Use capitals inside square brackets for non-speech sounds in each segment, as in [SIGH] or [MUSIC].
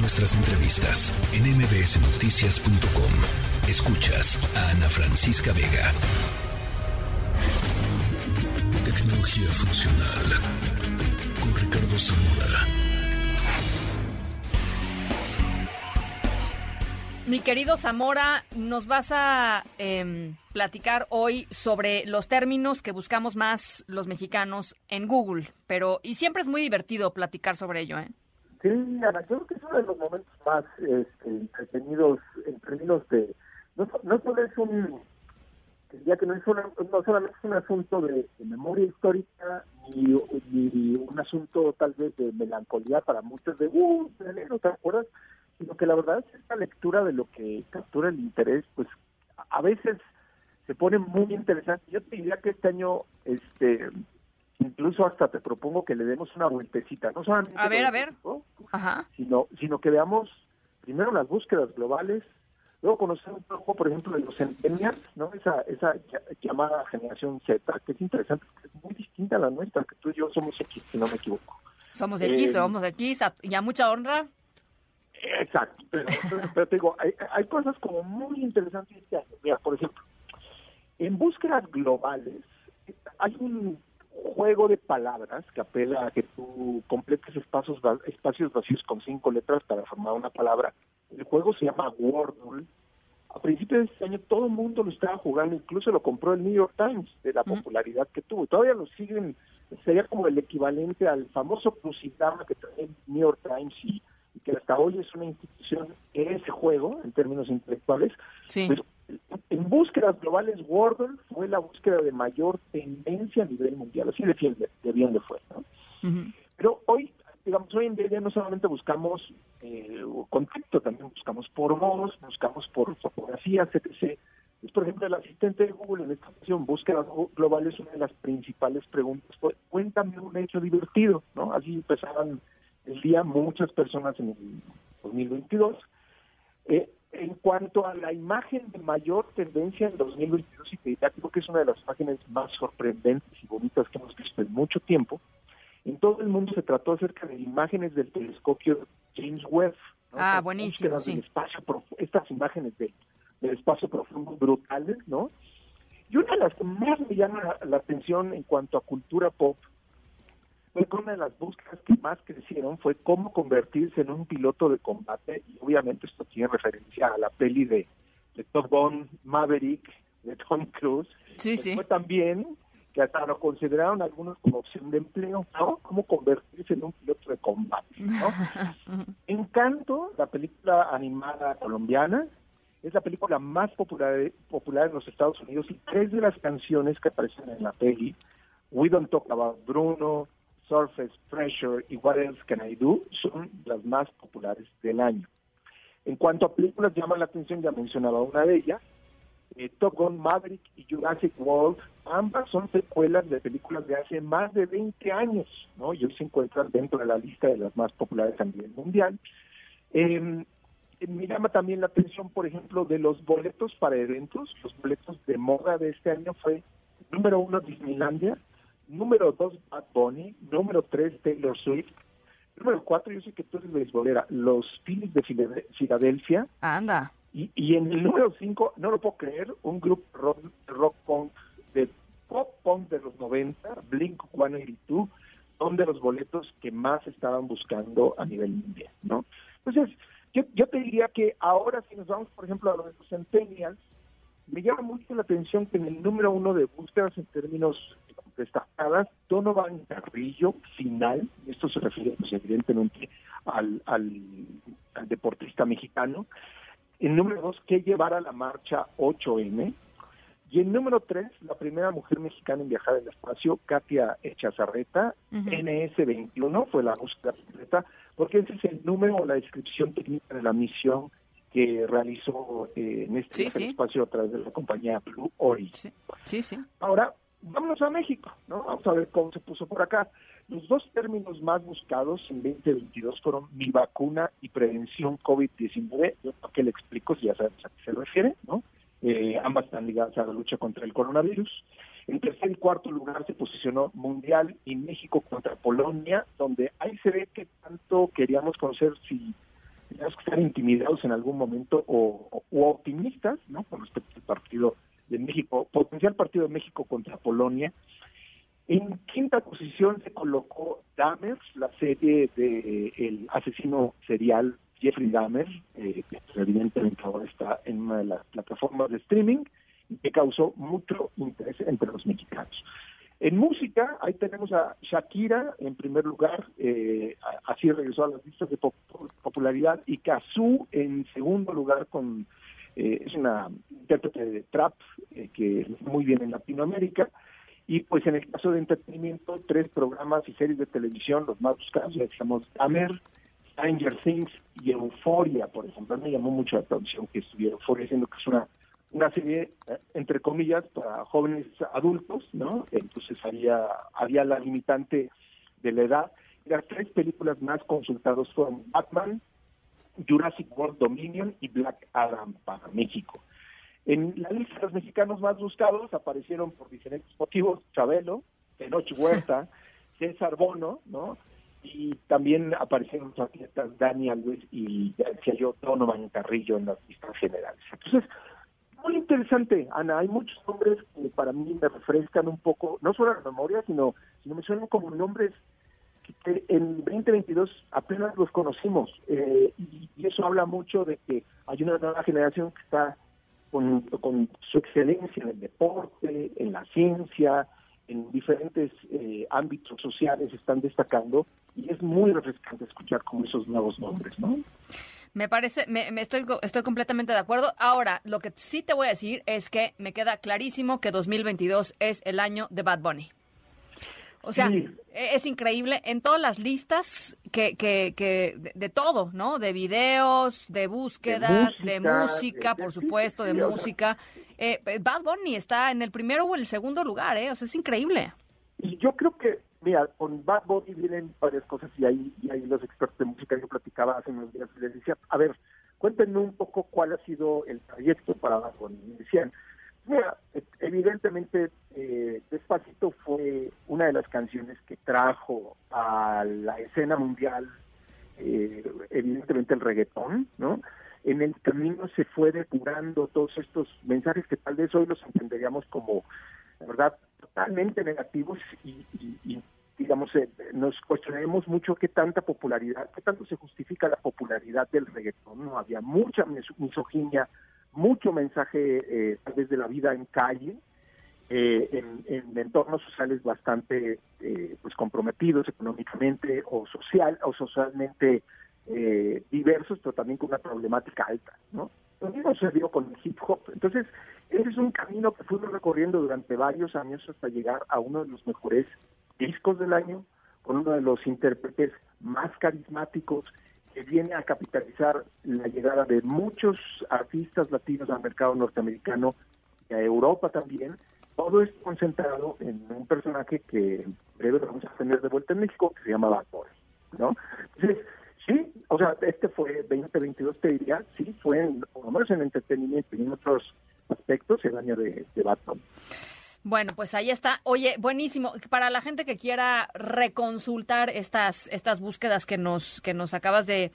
Nuestras entrevistas en mbsnoticias.com. Escuchas a Ana Francisca Vega. Tecnología funcional con Ricardo Zamora. Mi querido Zamora, nos vas a em, platicar hoy sobre los términos que buscamos más los mexicanos en Google, pero y siempre es muy divertido platicar sobre ello, ¿eh? Sí, Ana, yo creo que es uno de los momentos más este, entretenidos en términos de no, no solo es un ya que no es no solamente es un asunto de, memoria histórica ni, un asunto tal vez de melancolía para muchos de uh, ¿no te acuerdas? sino que la verdad es que esta lectura de lo que captura el interés, pues a veces se pone muy interesante. Yo te diría que este año, este, incluso hasta te propongo que le demos una vueltecita, no solamente a ver, a ver, sino, sino que veamos primero las búsquedas globales, luego conocer un poco, por ejemplo, de los centennials, ¿no? Esa, esa llamada generación Z, que es interesante, que es muy distinta a la nuestra, que tú y yo somos X, si no me equivoco. Somos X, eh, somos X, y a mucha honra. Exacto, pero, te digo, hay, hay, cosas como muy interesantes este Mira, por ejemplo, en búsquedas globales hay un juego de palabras que apela a que tú completes espacios, espacios vacíos con cinco letras para formar una palabra. El juego se llama Wordle. A principios de este año todo el mundo lo estaba jugando, incluso lo compró el New York Times de la popularidad que tuvo. Todavía lo siguen, sería como el equivalente al famoso Crucigrama que trae el New York Times y que hasta hoy es una institución en ese juego, en términos intelectuales, pues, en búsquedas globales, Wordle fue la búsqueda de mayor tendencia a nivel mundial, así de, de bien de fue. Pero hoy, digamos, hoy en día no solamente buscamos eh, contacto, también buscamos por voz, buscamos por fotografías, etc. Es, por ejemplo, el asistente de Google en esta ocasión, búsquedas globales, una de las principales preguntas fue, cuéntame un hecho divertido, ¿no? Así empezaban el día muchas personas en el 2022. Eh, en cuanto a la imagen de mayor tendencia en 2022, y te diría, creo que es una de las imágenes más sorprendentes y bonitas que hemos visto en mucho tiempo, en todo el mundo se trató acerca de imágenes del telescopio James Webb. Ah, buenísimo, sí. espacio, estas imágenes del espacio profundo brutales, ¿no? Y una de las que más me llama la atención en cuanto a cultura pop una de las búsquedas que más crecieron fue cómo convertirse en un piloto de combate y obviamente esto tiene referencia a la peli de, de Top Gun Maverick de Tom Cruise. Sí, sí. Fue también que hasta lo consideraron algunos como opción de empleo, ¿no? Cómo convertirse en un piloto de combate, ¿no? [LAUGHS] Encanto, la película animada colombiana, es la película más popular, popular en los Estados Unidos y tres de las canciones que aparecen en la peli, We Don't Talk About Bruno, Surface Pressure y What Else Can I Do son las más populares del año. En cuanto a películas, llama la atención, ya mencionaba una de ellas, eh, Top Gun Maverick y Jurassic World, ambas son secuelas de películas de hace más de 20 años, ¿no? Y se encuentran dentro de la lista de las más populares a nivel mundial. Em, me llama también la atención, por ejemplo, de los boletos para eventos. Los boletos de moda de este año fue número uno Disneylandia, número dos Bad Bunny, número tres Taylor Swift, número cuatro, yo sé que tú eres beisbolera, los Phillies de Filadelfia. Anda. Y, y en el número cinco, no lo puedo creer, un grupo rock, rock punk, de pop punk de los 90, Blink 182, son de los boletos que más estaban buscando a nivel mundial, ¿no? Entonces, yo, yo te diría que ahora si nos vamos, por ejemplo, a los Centennials, me llama mucho la atención que en el número uno de búsquedas en términos destacadas, Donovan Carrillo, final, esto se refiere pues, evidentemente al, al, deportista mexicano, el número dos, que llevara la marcha 8M, y el número tres, la primera mujer mexicana en viajar al espacio, Katia Echazarreta, NS-21, fue la búsqueda completa, porque ese es el número o la descripción técnica de la misión que realizó eh, en este espacio a través de la compañía Blue Origin. Sí, sí. Ahora, vámonos a México, ¿no? Vamos a ver cómo se puso por acá. Los dos términos más buscados en 2022 fueron mi vacuna y prevención COVID-19. Yo para qué le explico si ya sabes a qué se refiere, ¿no? Eh, ambas están ligadas a la lucha contra el coronavirus. En tercer y cuarto lugar se posicionó Mundial y México contra Polonia, donde ahí se ve que tanto queríamos conocer si tenemos que estar intimidados en algún momento o, optimistas, ¿no? Con respecto al partido de México, potencial partido de México contra Polonia. En quinta posición se colocó Dahmer, la serie de el asesino serial Jeffrey Dahmer, eh, que pues, evidentemente ahora está en una de las plataformas de streaming y que causó mucho interés entre los mexicanos. En música, ahí tenemos a Shakira en primer lugar, eh, así regresó a las listas de popularidad, y Kazoo en segundo lugar con eh, es una intérprete de trap eh, que muy bien en Latinoamérica. Y pues en el caso de entretenimiento, tres programas y series de televisión, los más buscados, ya decíamos Tamer, Stranger Things y Euphoria, por ejemplo. Me llamó mucho la atención que estuviera Euphoria, siendo que es una una serie, eh, entre comillas, para jóvenes adultos, ¿no? Entonces había, había la limitante de la edad. Las tres películas más consultadas fueron Batman, Jurassic World Dominion y Black Adam para México. En la lista de los mexicanos más buscados aparecieron por diferentes motivos Chabelo, Tenoch Huerta, [LAUGHS] César Bono, ¿no? Y también aparecieron los atletas Dani Alves y, ya decía yo, Donovan Carrillo en las listas generales. Entonces, muy interesante, Ana. Hay muchos nombres que para mí me refrescan un poco, no solo la memoria, sino, sino me suenan como nombres que en 2022 apenas los conocimos. Eh, y, eso habla mucho de que hay una nueva generación que está con, con su excelencia en el deporte, en la ciencia, en diferentes eh, ámbitos sociales están destacando y es muy refrescante escuchar como esos nuevos nombres, ¿no? Me parece, me, estoy, estoy completamente de acuerdo. Ahora, lo que sí te voy a decir es que me queda clarísimo que 2022 es el año de Bad Bunny. O sea, e, es increíble en todas las listas que, que, que de, todo, ¿no? De videos, de búsquedas, de música, por supuesto, de música. Eh, Bad Bunny está en el primero o en el segundo lugar, ¿eh? O sea, es increíble. Y yo creo que Mira, con Bad Bunny vienen varias cosas y ahí, y ahí los expertos de música yo platicaba hace unos días y les decía, a ver, cuéntenme un poco cuál ha sido el trayecto para Bad Bunny. Y decían, mira, evidentemente eh, Despacito fue una de las canciones que trajo a la escena mundial, eh, evidentemente el reggaetón, ¿no? En el camino se fue depurando todos estos mensajes que tal vez hoy los entenderíamos como, la verdad, totalmente negativos y, digamos, eh, nos cuestionaremos mucho qué tanta popularidad, qué tanto se justifica la popularidad del reggaetón. No había mucha misoginia, mucho mensaje eh, desde la vida en calle, eh, en, entornos sociales bastante eh, pues comprometidos económicamente o social o socialmente diversos, pero también con una problemática alta, ¿no? Lo mismo se dio con el hip hop. Entonces, ese es un camino que fuimos recorriendo durante varios años hasta llegar a uno de los mejores discos del año, con uno de los intérpretes más carismáticos que viene a capitalizar la llegada de muchos artistas latinos al mercado norteamericano y a Europa también. Todo esto concentrado en un personaje que en breve vamos a tener de vuelta en México, que se llama Bad ¿no? Entonces, sí, o sea, este fue 2022, te diría, sí, fue en, por lo menos en entretenimiento y en otros aspectos el año de, de Bueno, pues ahí está. Oye, buenísimo. Para la gente que quiera reconsultar estas estas búsquedas que nos que nos acabas de,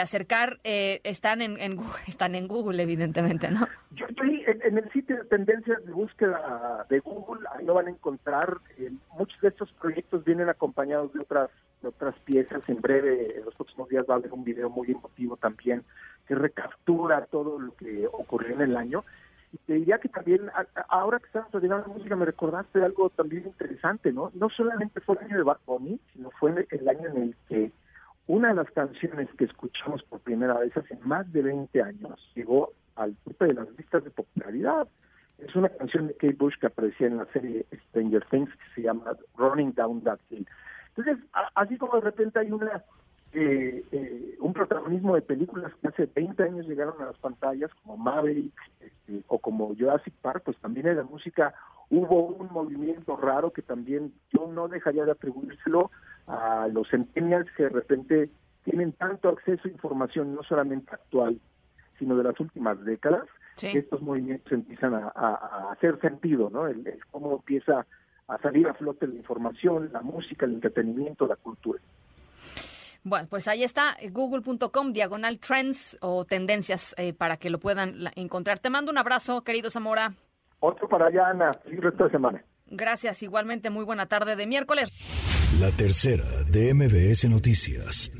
acercar, eh, están en, en, [LAUGHS] están en Google, evidentemente, ¿no? Yo estoy en, el sitio de tendencias de búsqueda de Google. Ahí lo van a encontrar. Eh, muchos de estos proyectos vienen acompañados de otras de otras piezas. En breve, en los próximos días va a haber un video muy emotivo también que recaptura todo lo que ocurrió en el año y te diría que también, ahora que estamos llegando la música, me recordaste algo también interesante, ¿no? No solamente fue el año de Bad Bunny, sino fue el año en el que una de las canciones que escuchamos por primera vez hace más de 20 años llegó al tope de las listas de popularidad. Es una canción de Kate Bush que aparecía en la serie Stranger Things que se llama Running Down That Hill. Entonces, así como de repente hay una eh, eh, un protagonismo de películas que hace 20 años llegaron a las pantallas, como Maverick o como Jurassic Park, pues también en la música hubo un movimiento raro que también yo no dejaría de atribuírselo a los centennials que de repente tienen tanto acceso a información, no solamente actual, sino de las últimas décadas, que estos movimientos empiezan a, hacer sentido, ¿no? el cómo empieza a salir a flote la información, la música, el entretenimiento, la cultura. Bueno, pues ahí está, google.com, diagonal trends o tendencias eh, para que lo puedan encontrar. Te mando un abrazo, querido Zamora. Otro para allá, Ana. Sí, resto de semana. Gracias, igualmente muy buena tarde de miércoles. La tercera de MBS Noticias.